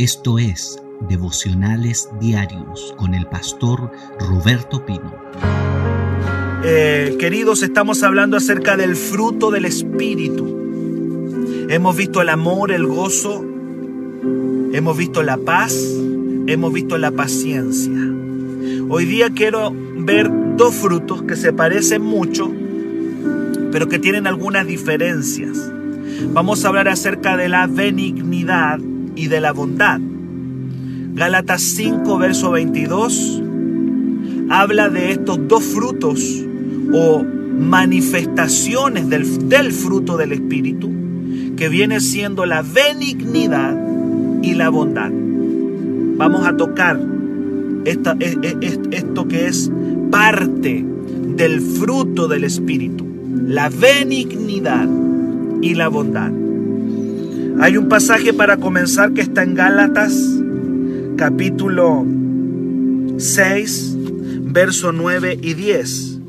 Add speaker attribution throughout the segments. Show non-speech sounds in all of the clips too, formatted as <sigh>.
Speaker 1: Esto es Devocionales Diarios con el pastor Roberto Pino.
Speaker 2: Eh, queridos, estamos hablando acerca del fruto del Espíritu. Hemos visto el amor, el gozo, hemos visto la paz, hemos visto la paciencia. Hoy día quiero ver dos frutos que se parecen mucho, pero que tienen algunas diferencias. Vamos a hablar acerca de la benignidad y de la bondad. Gálatas 5, verso 22, habla de estos dos frutos o manifestaciones del, del fruto del Espíritu, que viene siendo la benignidad y la bondad. Vamos a tocar esta, e, e, esto que es parte del fruto del Espíritu, la benignidad y la bondad. Hay un pasaje para comenzar que está en Gálatas capítulo 6, verso 9 y 10.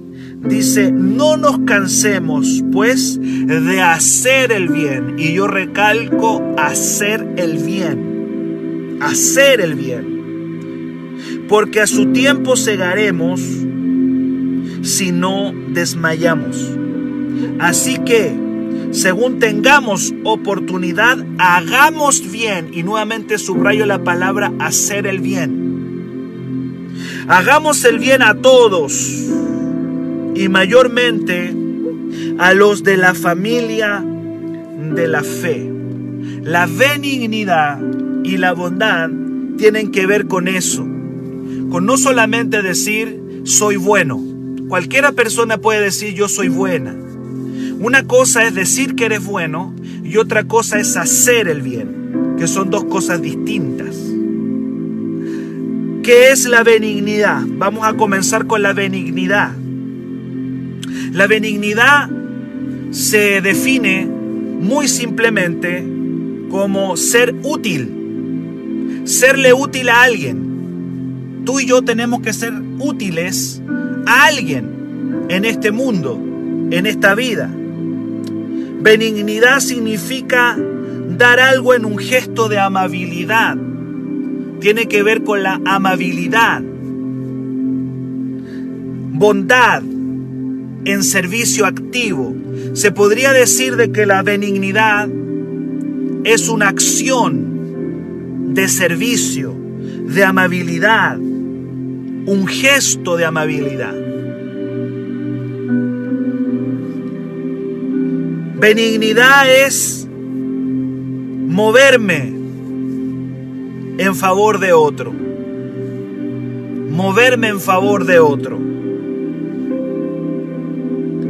Speaker 2: Dice, no nos cansemos pues de hacer el bien. Y yo recalco hacer el bien. Hacer el bien. Porque a su tiempo segaremos si no desmayamos. Así que según tengamos oportunidad, hagamos bien. Y nuevamente subrayo la palabra hacer el bien. Hagamos el bien a todos y mayormente a los de la familia de la fe. La benignidad y la bondad tienen que ver con eso. Con no solamente decir soy bueno. Cualquiera persona puede decir yo soy buena. Una cosa es decir que eres bueno y otra cosa es hacer el bien, que son dos cosas distintas. ¿Qué es la benignidad? Vamos a comenzar con la benignidad. La benignidad se define muy simplemente como ser útil, serle útil a alguien. Tú y yo tenemos que ser útiles a alguien en este mundo, en esta vida. Benignidad significa dar algo en un gesto de amabilidad. Tiene que ver con la amabilidad. Bondad en servicio activo. Se podría decir de que la benignidad es una acción de servicio, de amabilidad, un gesto de amabilidad. Benignidad es moverme en favor de otro. Moverme en favor de otro.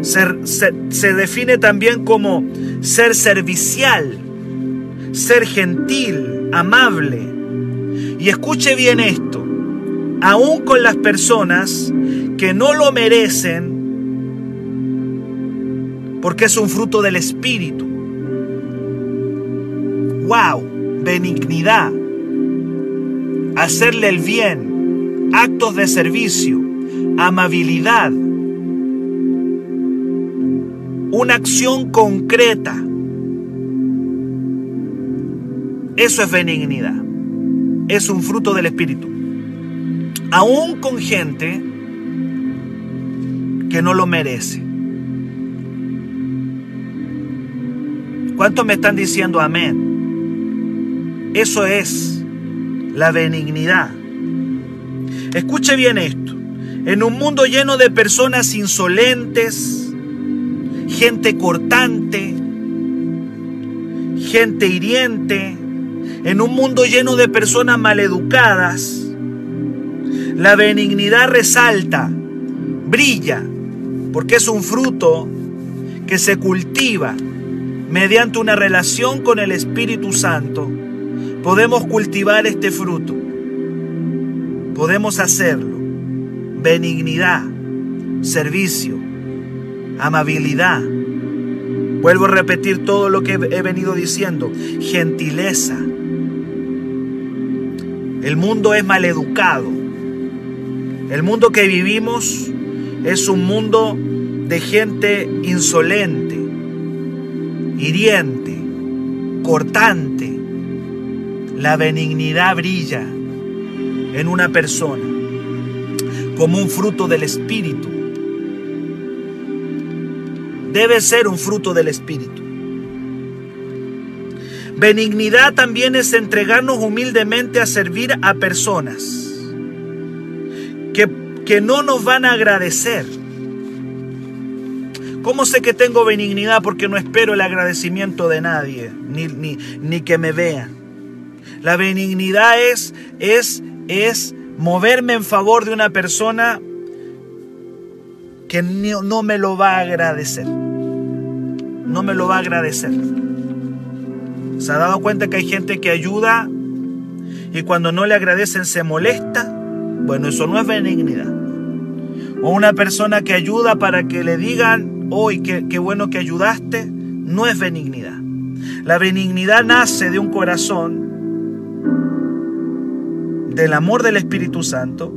Speaker 2: Se, define también como ser servicial, ser gentil, amable. Y escuche bien esto, aún con las personas que no lo merecen, porque es un fruto del Espíritu. ¡Wow! Benignidad. Hacerle el bien. Actos de servicio. Amabilidad. Una acción concreta. Eso es benignidad. Es un fruto del Espíritu. Aún con gente que no lo merece. ¿Cuántos me están diciendo amén? Eso es la benignidad. Escuche bien esto. En un mundo lleno de personas insolentes, gente cortante, gente hiriente, en un mundo lleno de personas maleducadas, la benignidad resalta, brilla, porque es un fruto que se cultiva mediante una relación con el Espíritu Santo, podemos cultivar este fruto. Podemos hacerlo. Benignidad, servicio, amabilidad. Vuelvo a repetir todo lo que he venido diciendo. Gentileza. El mundo es maleducado. El mundo que vivimos es un mundo de gente insolente, hiriente, cortante. la benignidad brilla en una persona como un fruto del Espíritu. Debe ser un fruto del Espíritu. Benignidad también es entregarnos humildemente a servir a personas que, que no nos van a agradecer. ¿Cómo sé que tengo benignidad? Porque no espero el agradecimiento de nadie, ni, ni, ni que me vean. La benignidad es, es, es moverme en favor de una persona que no, no me lo va a agradecer. No me lo va a agradecer. ¿Se ha dado cuenta que hay gente que ayuda y cuando no le agradecen se molesta? Bueno, eso no es benignidad. O una persona que ayuda para que le digan, hoy qué, qué bueno que ayudaste, no es benignidad. La benignidad nace de un corazón del amor del Espíritu Santo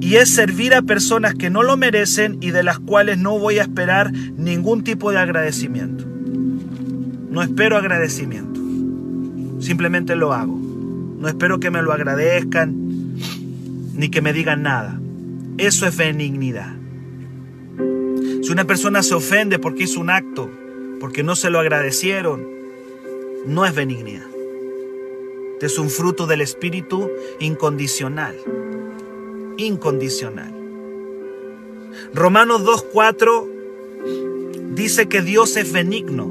Speaker 2: y es servir a personas que no lo merecen y de las cuales no voy a esperar ningún tipo de agradecimiento. No espero agradecimiento, simplemente lo hago. No espero que me lo agradezcan ni que me digan nada. Eso es benignidad. Si una persona se ofende porque hizo un acto, porque no se lo agradecieron, no es benignidad. Es un fruto del Espíritu incondicional. Incondicional. Romanos 2.4 dice que Dios es benigno.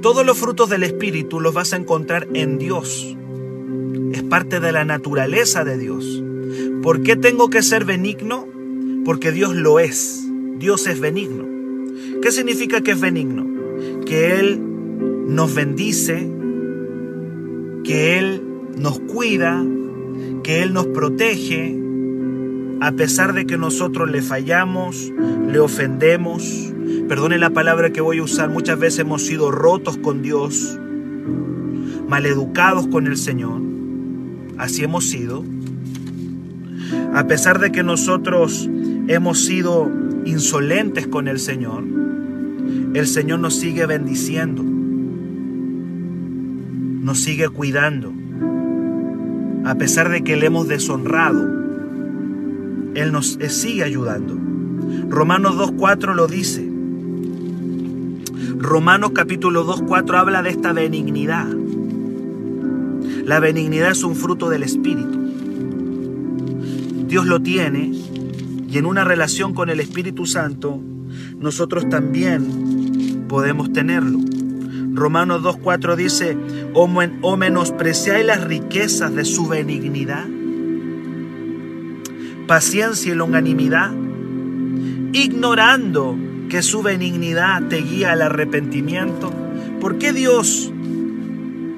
Speaker 2: Todos los frutos del Espíritu los vas a encontrar en Dios. Es parte de la naturaleza de Dios. ¿Por qué tengo que ser benigno? Porque Dios lo es. Dios es benigno. ¿Qué significa que es benigno? Que Él nos bendice, que Él nos cuida, que Él nos protege, a pesar de que nosotros le fallamos, le ofendemos. Perdone la palabra que voy a usar, muchas veces hemos sido rotos con Dios, maleducados con el Señor, así hemos sido. A pesar de que nosotros hemos sido insolentes con el Señor, el Señor nos sigue bendiciendo nos sigue cuidando. A pesar de que le hemos deshonrado, Él nos sigue ayudando. Romanos 2.4 lo dice. Romanos capítulo 2.4 habla de esta benignidad. La benignidad es un fruto del Espíritu. Dios lo tiene y en una relación con el Espíritu Santo nosotros también podemos tenerlo. Romanos 2.4 dice, o, men, o menospreciáis las riquezas de su benignidad, paciencia y longanimidad, ignorando que su benignidad te guía al arrepentimiento. ¿Por qué Dios,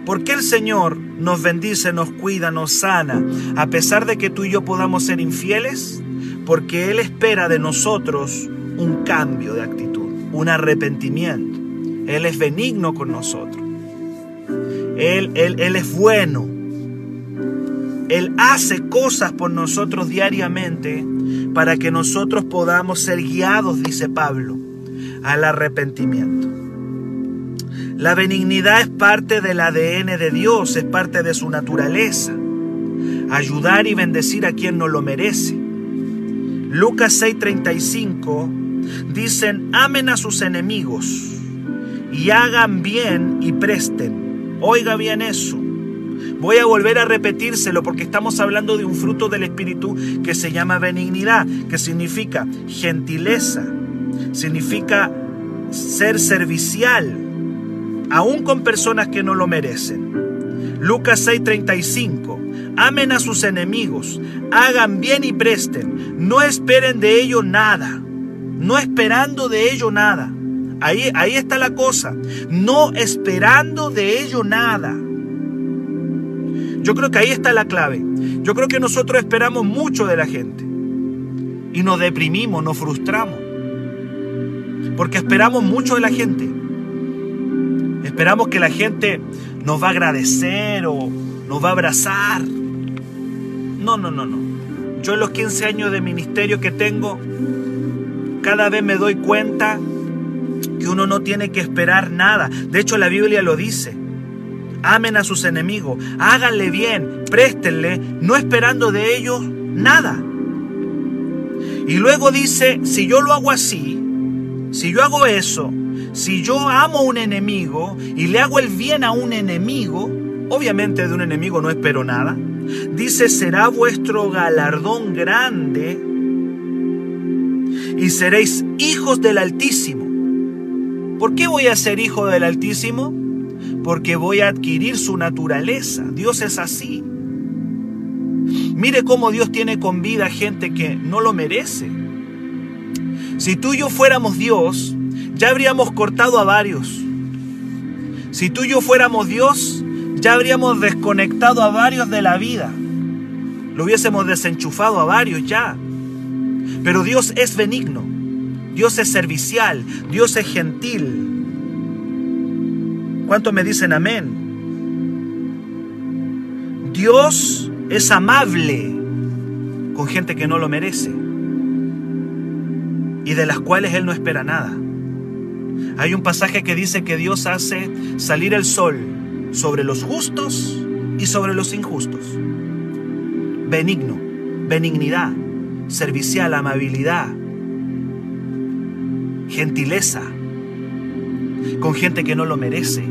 Speaker 2: por qué el Señor nos bendice, nos cuida, nos sana, a pesar de que tú y yo podamos ser infieles? Porque Él espera de nosotros un cambio de actitud, un arrepentimiento. Él es benigno con nosotros. Él, él, él es bueno. Él hace cosas por nosotros diariamente para que nosotros podamos ser guiados, dice Pablo, al arrepentimiento. La benignidad es parte del ADN de Dios, es parte de su naturaleza. Ayudar y bendecir a quien no lo merece. Lucas 6:35 dicen, amen a sus enemigos y hagan bien y presten. Oiga bien eso. Voy a volver a repetírselo porque estamos hablando de un fruto del Espíritu que se llama benignidad, que significa gentileza, significa ser servicial, aún con personas que no lo merecen. Lucas 6:35. Amen a sus enemigos, hagan bien y presten, no esperen de ello nada, no esperando de ello nada. Ahí, ahí está la cosa. No esperando de ello nada. Yo creo que ahí está la clave. Yo creo que nosotros esperamos mucho de la gente. Y nos deprimimos, nos frustramos. Porque esperamos mucho de la gente. Esperamos que la gente nos va a agradecer o nos va a abrazar. No, no, no, no. Yo en los 15 años de ministerio que tengo, cada vez me doy cuenta que uno no tiene que esperar nada. De hecho, la Biblia lo dice. amen a sus enemigos, háganle bien, préstenle, no esperando de ellos nada. Y luego dice, si yo lo hago así, si yo hago eso, si yo amo a un enemigo y le hago el bien a un enemigo, obviamente de un enemigo no espero nada, dice, será vuestro galardón grande y seréis hijos del Altísimo. ¿Por qué voy a ser hijo del Altísimo? Porque voy a adquirir su naturaleza. Dios es así. Mire cómo Dios tiene con vida gente que no lo merece. Si tú y yo fuéramos Dios, ya habríamos cortado a varios. Si tú y yo fuéramos Dios, ya habríamos desconectado a varios de la vida. Lo hubiésemos desenchufado a varios ya. Pero Dios es benigno, Dios es servicial, Dios es gentil. ¿Cuántos me dicen amén? Dios es amable con gente que no lo merece y de las cuales Él no espera nada. Hay un pasaje que dice que Dios hace salir el sol sobre los justos y sobre los injustos. Benigno, benignidad, servicial, amabilidad, gentileza, con gente que no lo merece,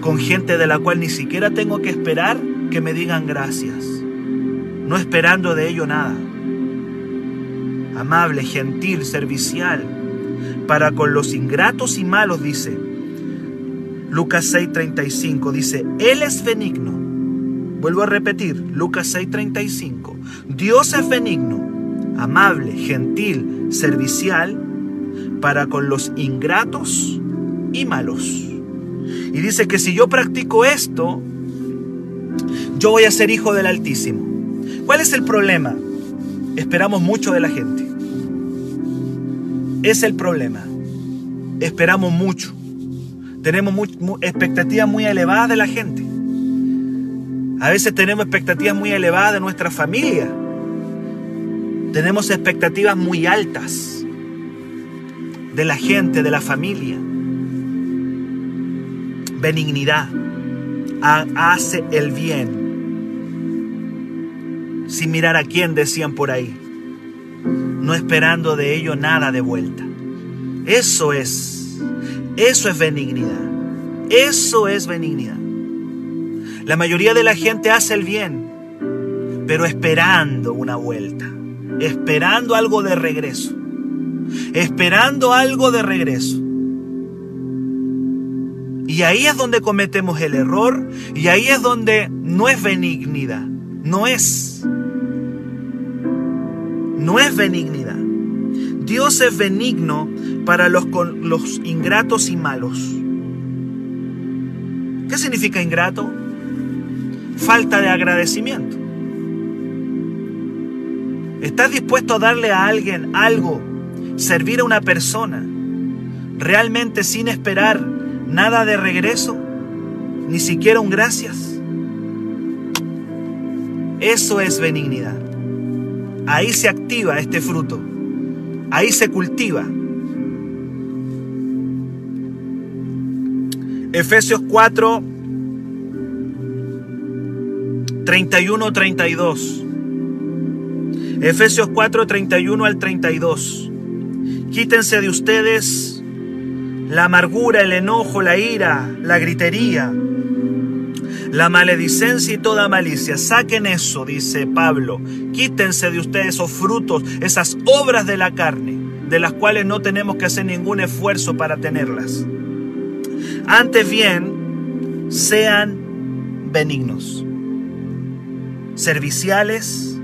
Speaker 2: con gente de la cual ni siquiera tengo que esperar que me digan gracias, no esperando de ello nada. Amable, gentil, servicial, para con los ingratos y malos, dice. Lucas 6:35 dice, Él es benigno. Vuelvo a repetir, Lucas 6:35. Dios es benigno amable, gentil, servicial para con los ingratos y malos. Y dice que si yo practico esto, yo voy a ser hijo del Altísimo. ¿Cuál es el problema? Esperamos mucho de la gente. Es el problema. Esperamos mucho. Tenemos expectativas muy elevadas de la gente. A veces tenemos expectativas muy elevadas de nuestra familia. Tenemos expectativas muy altas de la gente, de la familia. Benignidad hace el bien. Sin mirar a quién decían por ahí. No esperando de ello nada de vuelta. Eso es. Eso es benignidad. Eso es benignidad. La mayoría de la gente hace el bien, pero esperando una vuelta esperando algo de regreso. Esperando algo de regreso. Y ahí es donde cometemos el error y ahí es donde no es benignidad. No es. No es benignidad. Dios es benigno para los, los ingratos y malos. ¿Qué significa ingrato? Falta de agradecimiento. ¿Estás dispuesto a darle a alguien algo, servir a una persona, realmente sin esperar nada de regreso? Ni siquiera un gracias. Eso es benignidad. Ahí se activa este fruto. Ahí se cultiva. Efesios 4, 31, 32. Efesios 4, 31 al 32. Quítense de ustedes la amargura, el enojo, la ira, la gritería, la maledicencia y toda malicia. Saquen eso, dice Pablo. Quítense de ustedes esos frutos, esas obras de la carne, de las cuales no tenemos que hacer ningún esfuerzo para tenerlas. Antes bien, sean benignos, serviciales,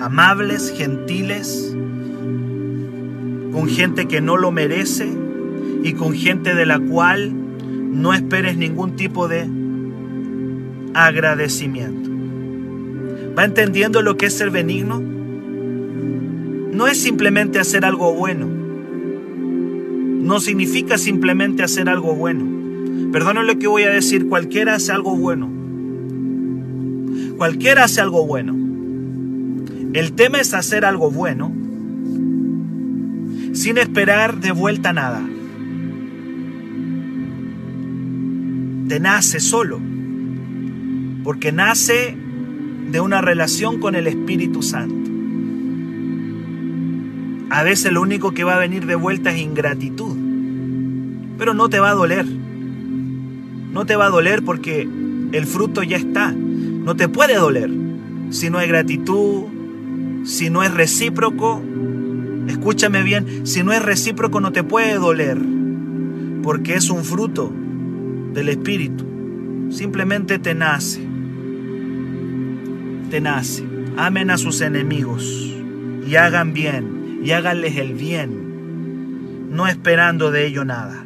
Speaker 2: amables, gentiles, con gente que no lo merece y con gente de la cual no esperes ningún tipo de agradecimiento. ¿Va entendiendo lo que es ser benigno? No es simplemente hacer algo bueno. No significa simplemente hacer algo bueno. Perdónenme lo que voy a decir, cualquiera hace algo bueno. Cualquiera hace algo bueno. El tema es hacer algo bueno sin esperar de vuelta nada. Te nace solo. Porque nace de una relación con el Espíritu Santo. A veces lo único que va a venir de vuelta es ingratitud, pero no te va a doler. No te va a doler porque el fruto ya está. No te puede doler si no hay gratitud, si no es recíproco. Escúchame bien, si no es recíproco no te puede doler porque es un fruto del Espíritu. Simplemente te nace. Nace. Amen a sus enemigos y hagan bien y háganles el bien, no esperando de ello nada.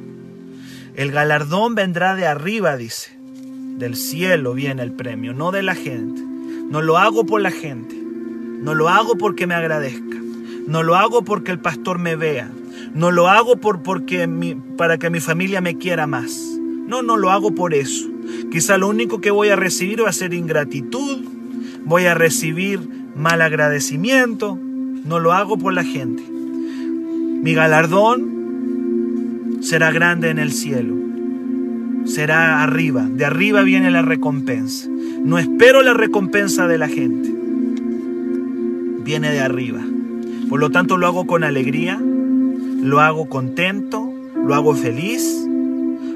Speaker 2: El galardón vendrá de arriba, dice. Del cielo viene el premio, no de la gente. No lo hago por la gente. No lo hago porque me agradezca. No lo hago porque el pastor me vea. No lo hago por, porque para que mi familia me quiera más. No, no lo hago por eso. Quizá lo único que voy a recibir va a ser ingratitud, voy a recibir mal agradecimiento. No lo hago por la gente. Mi galardón será grande en el cielo. Será arriba. De arriba viene la recompensa. No espero la recompensa de la gente. Viene de arriba. Por lo tanto lo hago con alegría, lo hago contento, lo hago feliz,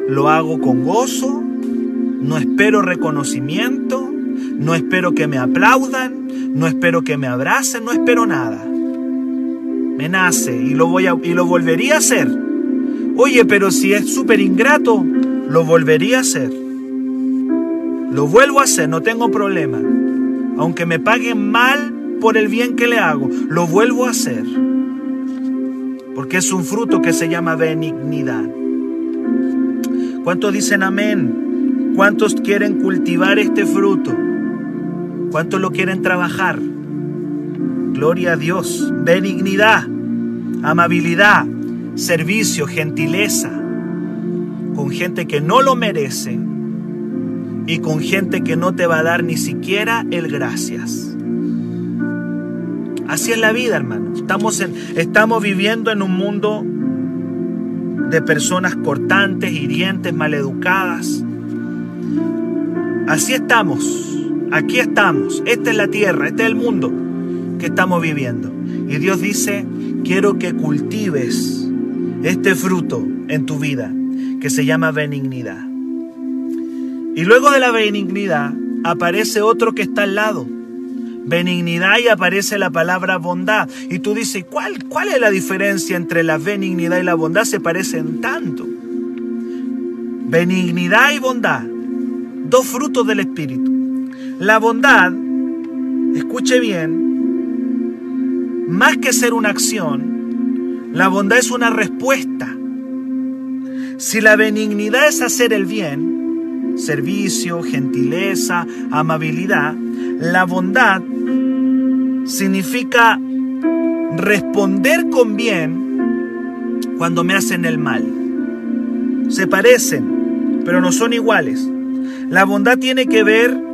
Speaker 2: lo hago con gozo, no espero reconocimiento, no espero que me aplaudan, no espero que me abracen, no espero nada. Me nace y lo voy a, y lo volvería a hacer. Oye, pero si es súper ingrato, lo volvería a hacer. Lo vuelvo a hacer, no tengo problema. Aunque me paguen mal por el bien que le hago, lo vuelvo a hacer porque es un fruto que se llama benignidad. ¿Cuántos dicen amén? ¿Cuántos quieren cultivar este fruto? ¿Cuántos lo quieren trabajar? Gloria a Dios. Benignidad, amabilidad, servicio, gentileza, con gente que no lo merece y con gente que no te va a dar ni siquiera el gracias. Así es la vida, hermano. Estamos, en, estamos viviendo en un mundo de personas cortantes, hirientes, maleducadas. Así estamos. Aquí estamos. Esta es la tierra, este es el mundo que estamos viviendo. Y Dios dice, quiero que cultives este fruto en tu vida que se llama benignidad. Y luego de la benignidad aparece otro que está al lado benignidad y aparece la palabra bondad. Y tú dices, ¿cuál, ¿cuál es la diferencia entre la benignidad y la bondad? Se parecen tanto. Benignidad y bondad, dos frutos del Espíritu. La bondad, escuche bien, más que ser una acción, la bondad es una respuesta. Si la benignidad es hacer el bien, servicio, gentileza, amabilidad, la bondad significa responder con bien cuando me hacen el mal. Se parecen, pero no son iguales. La bondad tiene que ver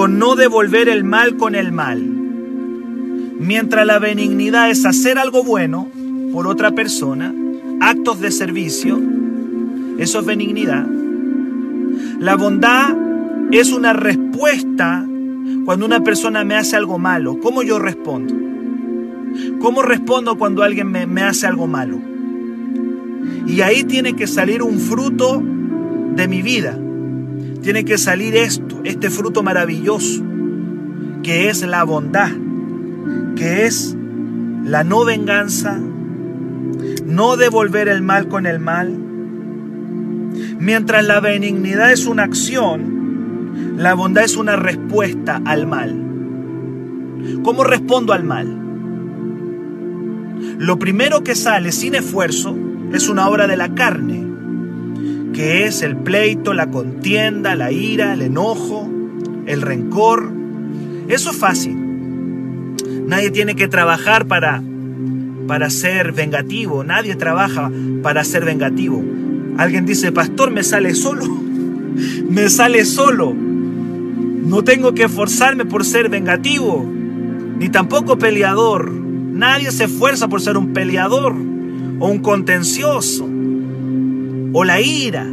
Speaker 2: con no devolver el mal con el mal. Mientras la benignidad es hacer algo bueno por otra persona, actos de servicio, eso es benignidad. La bondad es una respuesta cuando una persona me hace algo malo. ¿Cómo yo respondo? ¿Cómo respondo cuando alguien me, hace algo malo? Y ahí tiene que salir un fruto de mi vida. Tiene que salir esto, este fruto maravilloso, que es la bondad, que es la no venganza, no devolver el mal con el mal. Mientras la benignidad es una acción, la bondad es una respuesta al mal. ¿Cómo respondo al mal? Lo primero que sale sin esfuerzo es una obra de la carne, que es el pleito, la contienda, la ira, el enojo, el rencor. Eso es fácil. Nadie tiene que trabajar para, para ser vengativo. Nadie trabaja para ser vengativo. Alguien dice, pastor, me sale solo. <laughs> Me sale solo. No tengo que esforzarme por ser vengativo, ni tampoco peleador. Nadie se esfuerza por ser un peleador o un contencioso o la ira.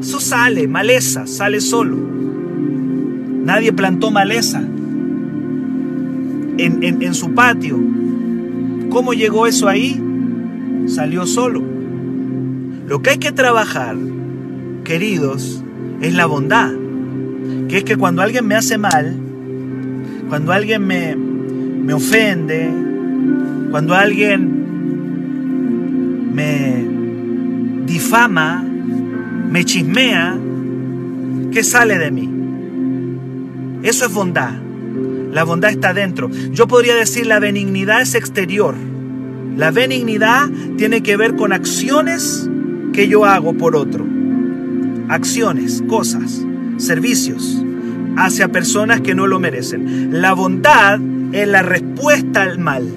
Speaker 2: Eso sale, maleza, sale solo. Nadie plantó maleza en, en su patio. ¿Cómo llegó eso ahí? Salió solo. Lo que hay que trabajar, queridos, es la bondad. Que es que cuando alguien me hace mal, cuando alguien me, me ofende, cuando alguien me difama, me chismea, ¿qué sale de mí? Eso es bondad. La bondad está dentro. Yo podría decir la benignidad es exterior. La benignidad tiene que ver con acciones que yo hago por otro. Acciones, cosas, servicios hacia personas que no lo merecen. La bondad es la respuesta al mal.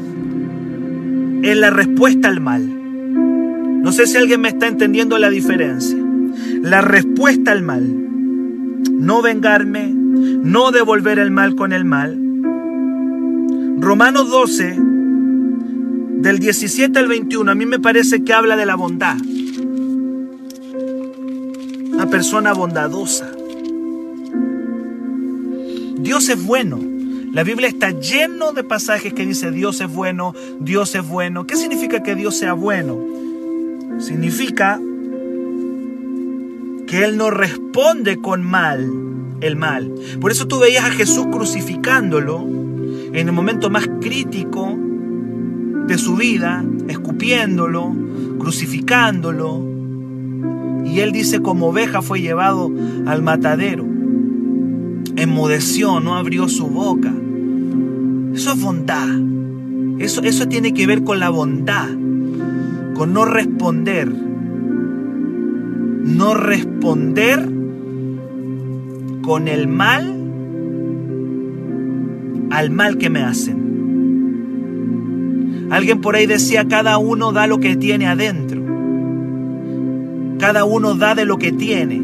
Speaker 2: Es la respuesta al mal. No sé si alguien me está entendiendo la diferencia. La respuesta al mal. No vengarme, no devolver el mal con el mal. Romanos 12, del 17 al 21, a mí me parece que habla de la bondad. Una persona bondadosa. Dios es bueno. La Biblia está lleno de pasajes que dice Dios es bueno, Dios es bueno. ¿Qué significa que Dios sea bueno? Significa que Él no responde con mal el mal. Por eso tú veías a Jesús crucificándolo en el momento más crítico de su vida, escupiéndolo, crucificándolo. Y Él dice, como oveja fue llevado al matadero. Enmudeció, no abrió su boca. Eso es bondad. Eso, eso tiene que ver con la bondad, con no responder. No responder con el mal al mal que me hacen. Alguien por ahí decía, cada uno da lo que tiene adentro. Cada uno da de lo que tiene.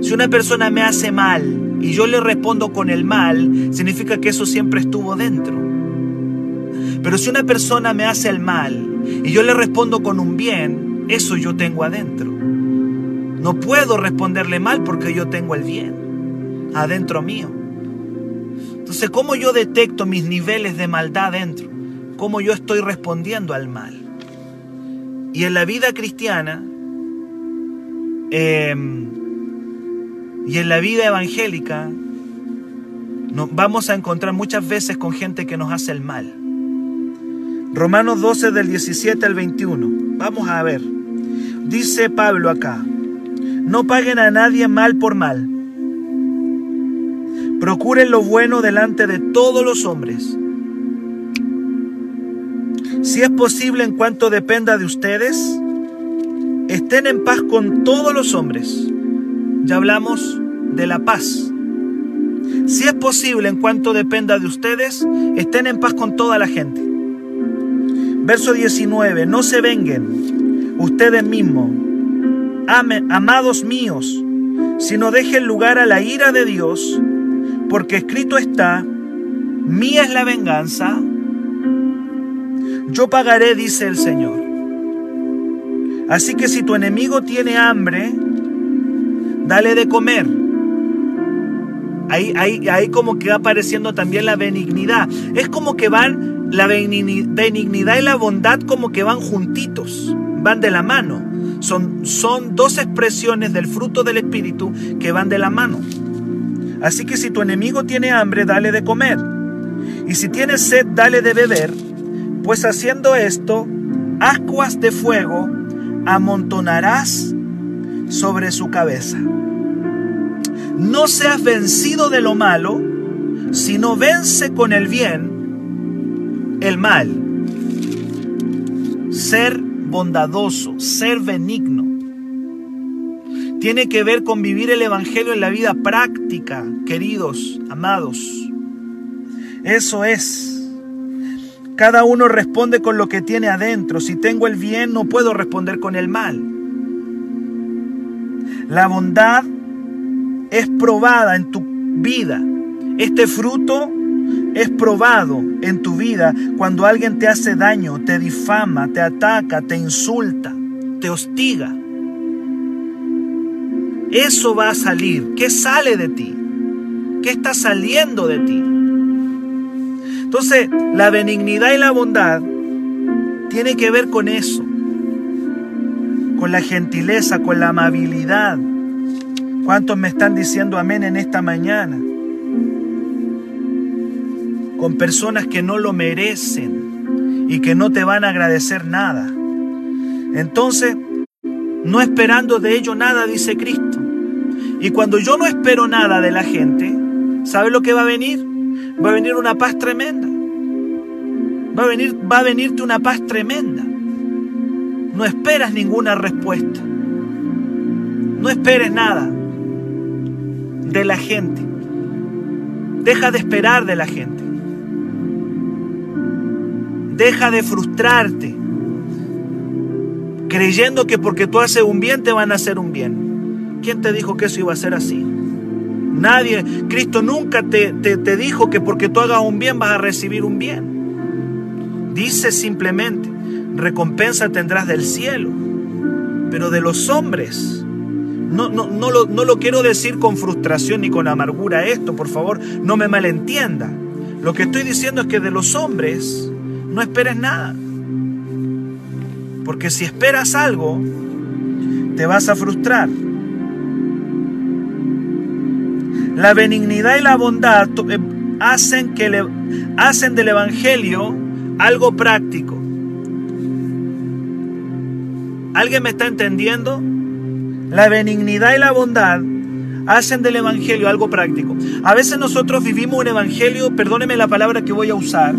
Speaker 2: Si una persona me hace mal y yo le respondo con el mal, significa que eso siempre estuvo dentro. Pero si una persona me hace el mal y yo le respondo con un bien, eso yo tengo adentro. No puedo responderle mal porque yo tengo el bien adentro mío. Entonces, ¿cómo yo detecto mis niveles de maldad dentro? ¿Cómo yo estoy respondiendo al mal? Y en la vida cristiana em, y en la vida evangélica nos vamos a encontrar muchas veces con gente que nos hace el mal. Romanos 12 del 17 al 21. Vamos a ver. Dice Pablo acá, no paguen a nadie mal por mal. Procuren lo bueno delante de todos los hombres. Si es posible en cuanto dependa de ustedes, estén en paz con todos los hombres. Ya hablamos de la paz. Si es posible en cuanto dependa de ustedes, estén en paz con toda la gente. Verso 19, no se venguen ustedes mismos, amados míos, sino dejen lugar a la ira de Dios, porque escrito está, mía es la venganza, yo pagaré, dice el Señor. Así que si tu enemigo tiene hambre, dale de comer. Ahí, ahí, ahí como que va apareciendo también la benignidad. Es como que van la benignidad y la bondad como que van juntitos, van de la mano. Son, son dos expresiones del fruto del Espíritu que van de la mano. Así que si tu enemigo tiene hambre, dale de comer. Y si tiene sed, dale de beber. Pues haciendo esto, ascuas de fuego amontonarás sobre su cabeza. No seas vencido de lo malo, sino vence con el bien el mal. Ser bondadoso, ser benigno. Tiene que ver con vivir el Evangelio en la vida práctica, queridos, amados. Eso es. Cada uno responde con lo que tiene adentro. Si tengo el bien, no puedo responder con el mal. La bondad es probada en tu vida. Este fruto es probado en tu vida cuando alguien te hace daño, te difama, te ataca, te insulta, te hostiga. Eso va a salir. ¿Qué sale de ti? ¿Qué está saliendo de ti? Entonces, la benignidad y la bondad tiene que ver con eso, con la gentileza, con la amabilidad. ¿Cuántos me están diciendo amén en esta mañana? Con personas que no lo merecen y que no te van a agradecer nada. Entonces, no esperando de ello nada, dice Cristo. Y cuando yo no espero nada de la gente, ¿sabe lo que va a venir? Va a venir una paz tremenda. Va a, venir, va a venirte una paz tremenda. No esperas ninguna respuesta. No esperes nada de la gente. Deja de esperar de la gente. Deja de frustrarte creyendo que porque tú haces un bien te van a hacer un bien. ¿Quién te dijo que eso iba a ser así? Nadie, Cristo nunca te, te, dijo que porque tú hagas un bien vas a recibir un bien. Dice simplemente, recompensa tendrás del cielo. Pero de los hombres, no, no, no, lo, no lo quiero decir con frustración ni con amargura esto, por favor, no me malentienda. Lo que estoy diciendo es que de los hombres no esperes nada. Porque si esperas algo, te vas a frustrar. La benignidad y la bondad eh, hacen, que le, hacen del Evangelio algo práctico. ¿Alguien me está entendiendo? La benignidad y la bondad hacen del Evangelio algo práctico. A veces nosotros vivimos un Evangelio, perdóneme la palabra que voy a usar,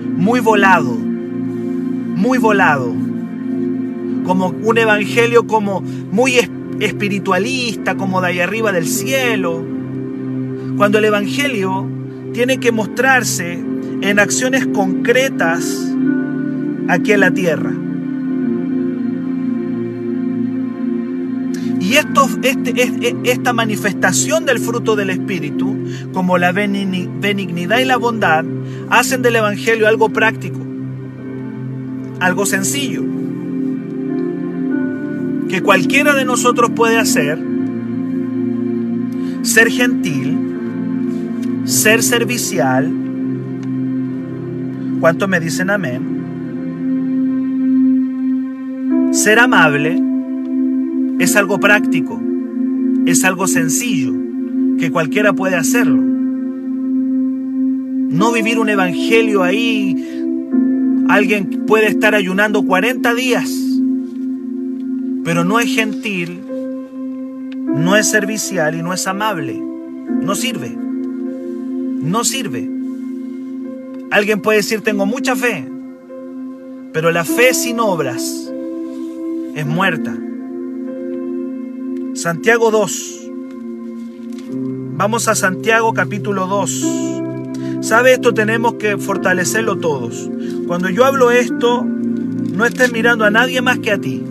Speaker 2: muy volado, muy volado, como un Evangelio como muy espiritualista, como de ahí arriba del cielo cuando el Evangelio tiene que mostrarse en acciones concretas aquí en la tierra. Y esto, este, esta manifestación del fruto del Espíritu, como la benignidad y la bondad, hacen del Evangelio algo práctico, algo sencillo, que cualquiera de nosotros puede hacer, ser gentil, ser servicial. ¿Cuánto me dicen amén? Ser amable es algo práctico, es algo sencillo, que cualquiera puede hacerlo. No vivir un evangelio ahí. Alguien puede estar ayunando 40 días, pero no es gentil, no es servicial y no es amable. No sirve no sirve. Alguien puede decir, tengo mucha fe, pero la fe sin obras es muerta. Santiago 2. Vamos a Santiago capítulo 2. ¿Sabe esto? Tenemos que fortalecerlo todos. Cuando yo hablo esto, no estés mirando a nadie más que a ti.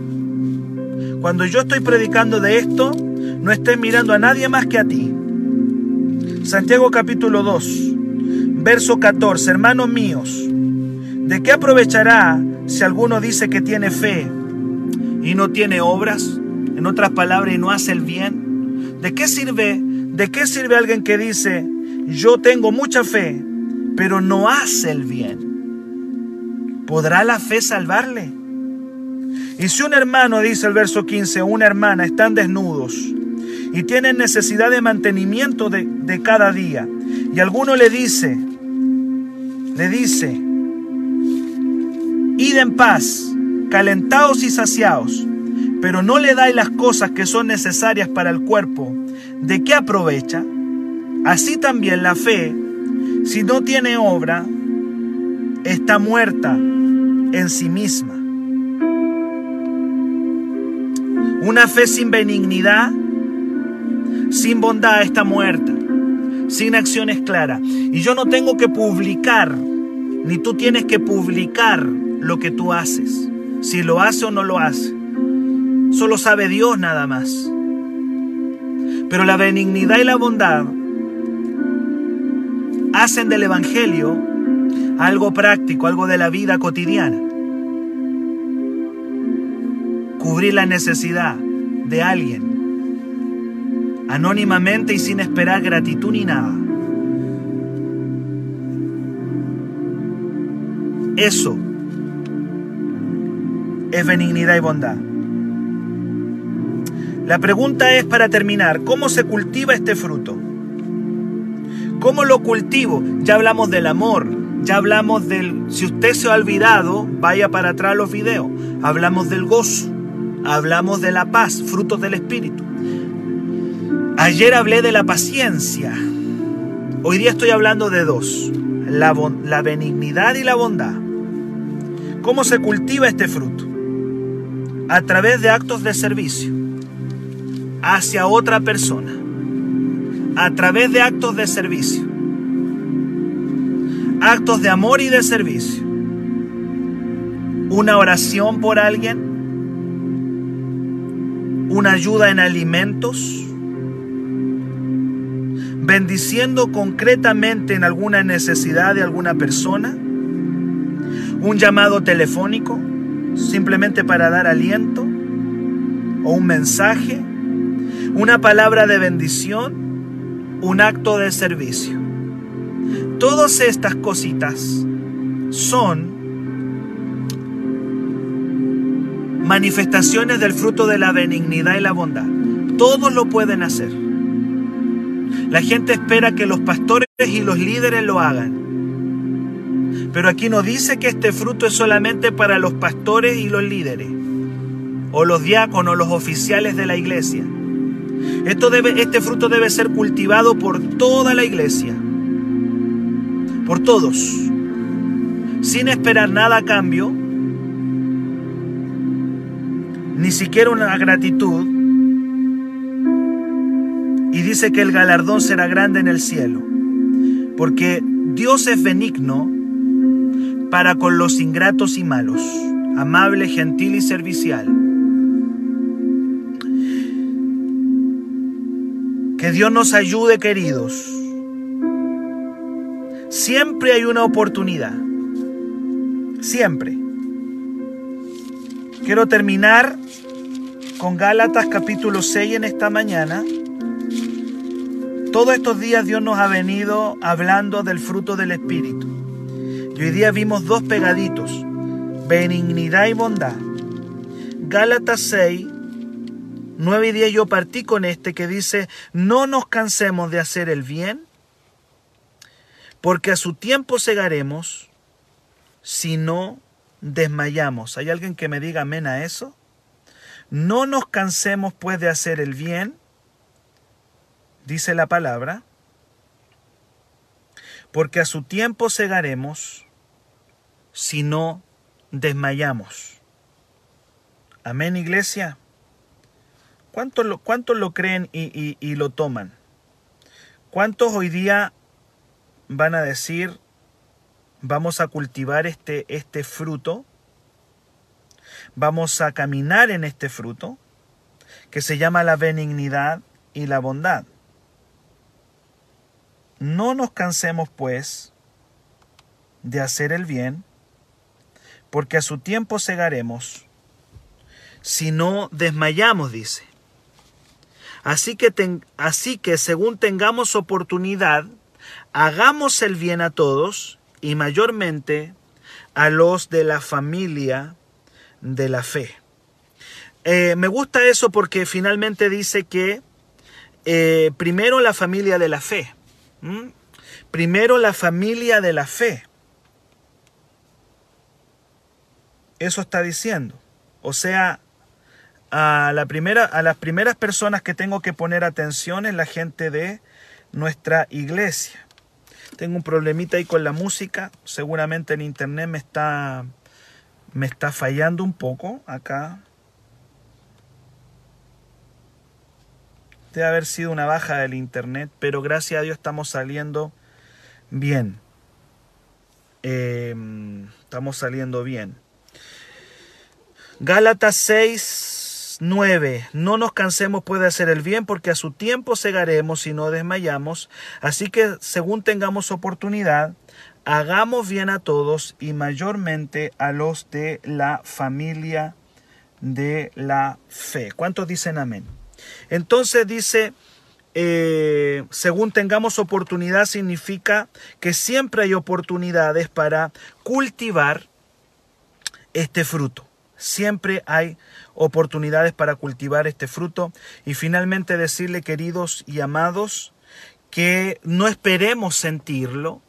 Speaker 2: Cuando yo estoy predicando de esto, no estés mirando a nadie más que a ti. Santiago capítulo 2, verso 14, hermanos míos, ¿de qué aprovechará si alguno dice que tiene fe y no tiene obras? En otras palabras, y no hace el bien. ¿De qué sirve? ¿De qué sirve alguien que dice, yo tengo mucha fe, pero no hace el bien? ¿Podrá la fe salvarle? Y si un hermano, dice el verso 15, o una hermana están desnudos y tienen necesidad de mantenimiento de, cada día. Y alguno le dice, le dice, id en paz, calentados y saciados, pero no le dais las cosas que son necesarias para el cuerpo, ¿de qué aprovecha? Así también la fe, si no tiene obra, está muerta en sí misma. Una fe sin benignidad sin bondad está muerta, sin acciones claras. Y yo no tengo que publicar, ni tú tienes que publicar lo que tú haces, si lo hace o no lo hace solo sabe Dios nada más. Pero la benignidad y la bondad hacen del Evangelio algo práctico, algo de la vida cotidiana. Cubrir la necesidad de alguien, anónimamente y sin esperar gratitud ni nada. Eso es benignidad y bondad. La pregunta es para terminar, ¿cómo se cultiva este fruto? ¿Cómo lo cultivo? Ya hablamos del amor, ya hablamos del, si usted se ha olvidado, vaya para atrás los videos. Hablamos del gozo, hablamos de la paz, frutos del Espíritu. Ayer hablé de la paciencia. Hoy día estoy hablando de dos, la, la benignidad y la bondad. ¿Cómo se cultiva este fruto? A través de actos de servicio hacia otra persona. A través de actos de servicio. Actos de amor y de servicio. Una oración por alguien. Una ayuda en alimentos bendiciendo concretamente en alguna necesidad de alguna persona, un llamado telefónico simplemente para dar aliento o un mensaje, una palabra de bendición, un acto de servicio. Todas estas cositas son manifestaciones del fruto de la benignidad y la bondad. Todos lo pueden hacer. La gente espera que los pastores y los líderes lo hagan. Pero aquí no dice que este fruto es solamente para los pastores y los líderes, o los diáconos, los oficiales de la iglesia. Esto debe, este fruto debe ser cultivado por toda la iglesia, por todos, sin esperar nada a cambio, ni siquiera una gratitud, y dice que el galardón será grande en el cielo, porque Dios es benigno para con los ingratos y malos, amable, gentil y servicial. Que Dios nos ayude, queridos. Siempre hay una oportunidad. Siempre. Quiero terminar con Gálatas capítulo 6 en esta mañana. Todos estos días Dios nos ha venido hablando del fruto del Espíritu. Y hoy día vimos dos pegaditos, benignidad y bondad. Gálatas 6, 9 y 10 yo partí con este que dice, no nos cansemos de hacer el bien, porque a su tiempo segaremos si no desmayamos. ¿Hay alguien que me diga amén a eso? No nos cansemos pues de hacer el bien, dice la palabra, porque a su tiempo segaremos si no desmayamos. Amén, iglesia. ¿Cuántos lo, lo creen y, y lo toman? ¿Cuántos hoy día van a decir, vamos a cultivar este, este fruto? Vamos a caminar en este fruto que se llama la benignidad y la bondad. No nos cansemos, pues, de hacer el bien, porque a su tiempo segaremos, si no desmayamos, dice. Así que, así que según tengamos oportunidad, hagamos el bien a todos y mayormente a los de la familia de la fe. Eh, me gusta eso porque finalmente dice que eh, primero la familia de la fe. Primero la familia de la fe. Eso está diciendo. O sea, a, la primera, a las primeras personas que tengo que poner atención es la gente de nuestra iglesia. Tengo un problemita ahí con la música. Seguramente en internet me está, me está fallando un poco acá. Debe haber sido una baja del internet, pero gracias a Dios estamos saliendo bien. Em, estamos saliendo bien. Gálatas 6, 9. No nos cansemos puede hacer el bien porque a su tiempo segaremos y no desmayamos. Así que según tengamos oportunidad, hagamos bien a todos y mayormente a los de la familia de la fe. ¿Cuántos dicen amén? Entonces dice, eh, según tengamos oportunidad, significa que siempre hay oportunidades para cultivar este fruto. Siempre hay oportunidades para cultivar este fruto. Y finalmente decirle, queridos y amados, que no esperemos sentirlo,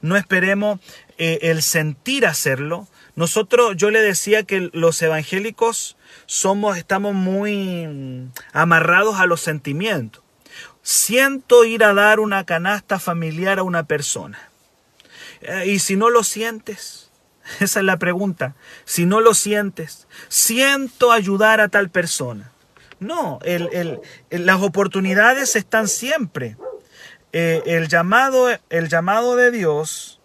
Speaker 2: no esperemos eh, el sentir hacerlo. Nosotros, yo le decía que los evangélicos somos, estamos muy amarrados a los sentimientos. Siento ir a dar una canasta familiar a una persona. Eh, y si no lo sientes, esa es la pregunta. Si no lo sientes, siento ayudar a tal persona. No, las oportunidades están siempre. Eh, el, llamado, el llamado de Dios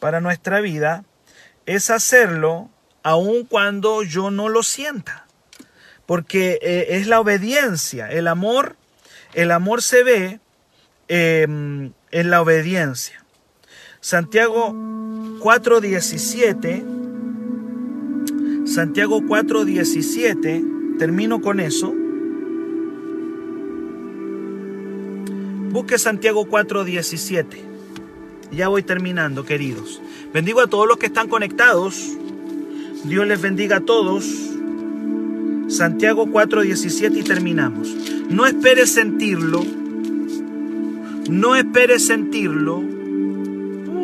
Speaker 2: para nuestra vida es hacerlo aun cuando yo no lo sienta. Porque eh, es la obediencia. El amor, el amor se ve em, en la obediencia. Santiago 4.17. Santiago 4.17. Termino con eso. Busque Santiago 4.17. Ya voy terminando, queridos. Bendigo a todos los que están conectados. Dios les bendiga a todos. Santiago 4:17 y terminamos. No esperes sentirlo. No esperes sentirlo.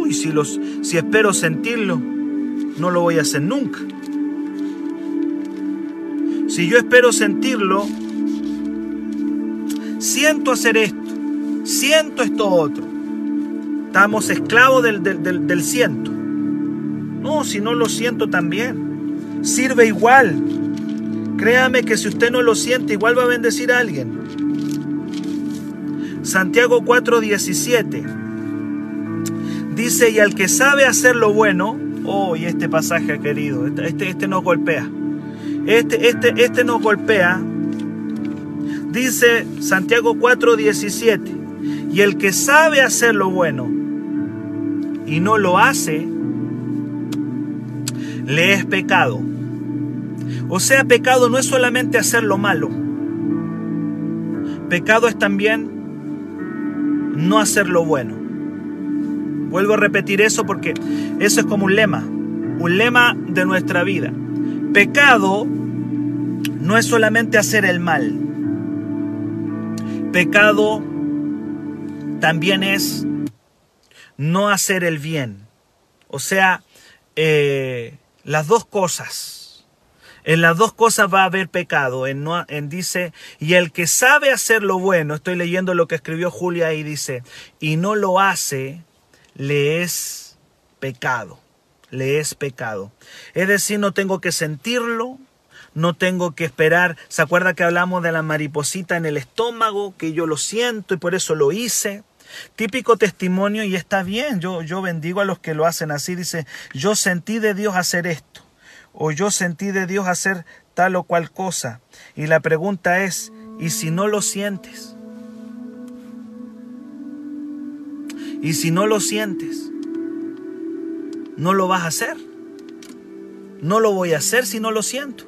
Speaker 2: Uy, si, los, si espero sentirlo, no lo voy a hacer nunca. Si yo espero sentirlo, siento hacer esto, siento esto otro. Estamos esclavos del, del, del siento. No, si no lo siento también. Sirve igual. Créame que si usted no lo siente, igual va a bendecir a alguien. Santiago 4:17 dice, y al que sabe hacer lo bueno, oh, y este pasaje querido, este, este, este nos golpea. Este, este, este nos golpea. Dice Santiago 4:17, y el que sabe hacer lo bueno y no lo hace, le es pecado. O sea, pecado no es solamente hacer lo malo. Pecado es también no hacer lo bueno. Vuelvo a repetir eso porque eso es como un lema, un lema de nuestra vida. Pecado no es solamente hacer el mal. Pecado también es no hacer el bien. O sea, eh, las dos cosas. En las dos cosas va a haber pecado. En, en dice, y el que sabe hacer lo bueno, estoy leyendo lo que escribió Julia y dice, y no lo hace, le es pecado. Le es pecado. Es decir, no tengo que sentirlo, no tengo que esperar. ¿Se acuerda que hablamos de la mariposita en el estómago? Que yo lo siento y por eso lo hice. Típico testimonio y está bien, yo, yo bendigo a los que lo hacen así, dice, yo sentí de Dios hacer esto, o yo sentí de Dios hacer tal o cual cosa. Y la pregunta es, ¿y si no lo sientes? Y si no lo sientes, no lo vas a hacer. No lo voy a hacer si no lo siento.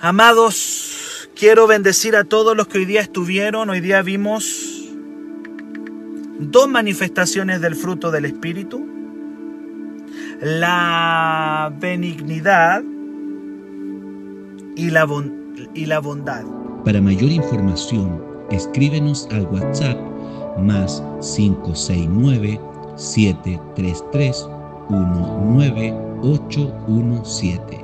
Speaker 2: Amados, Quiero bendecir a todos los que hoy día estuvieron. Hoy día vimos dos manifestaciones del fruto del Espíritu. La benignidad y la, y la bondad.
Speaker 1: Para mayor información, escríbenos al WhatsApp más 569 733 19817.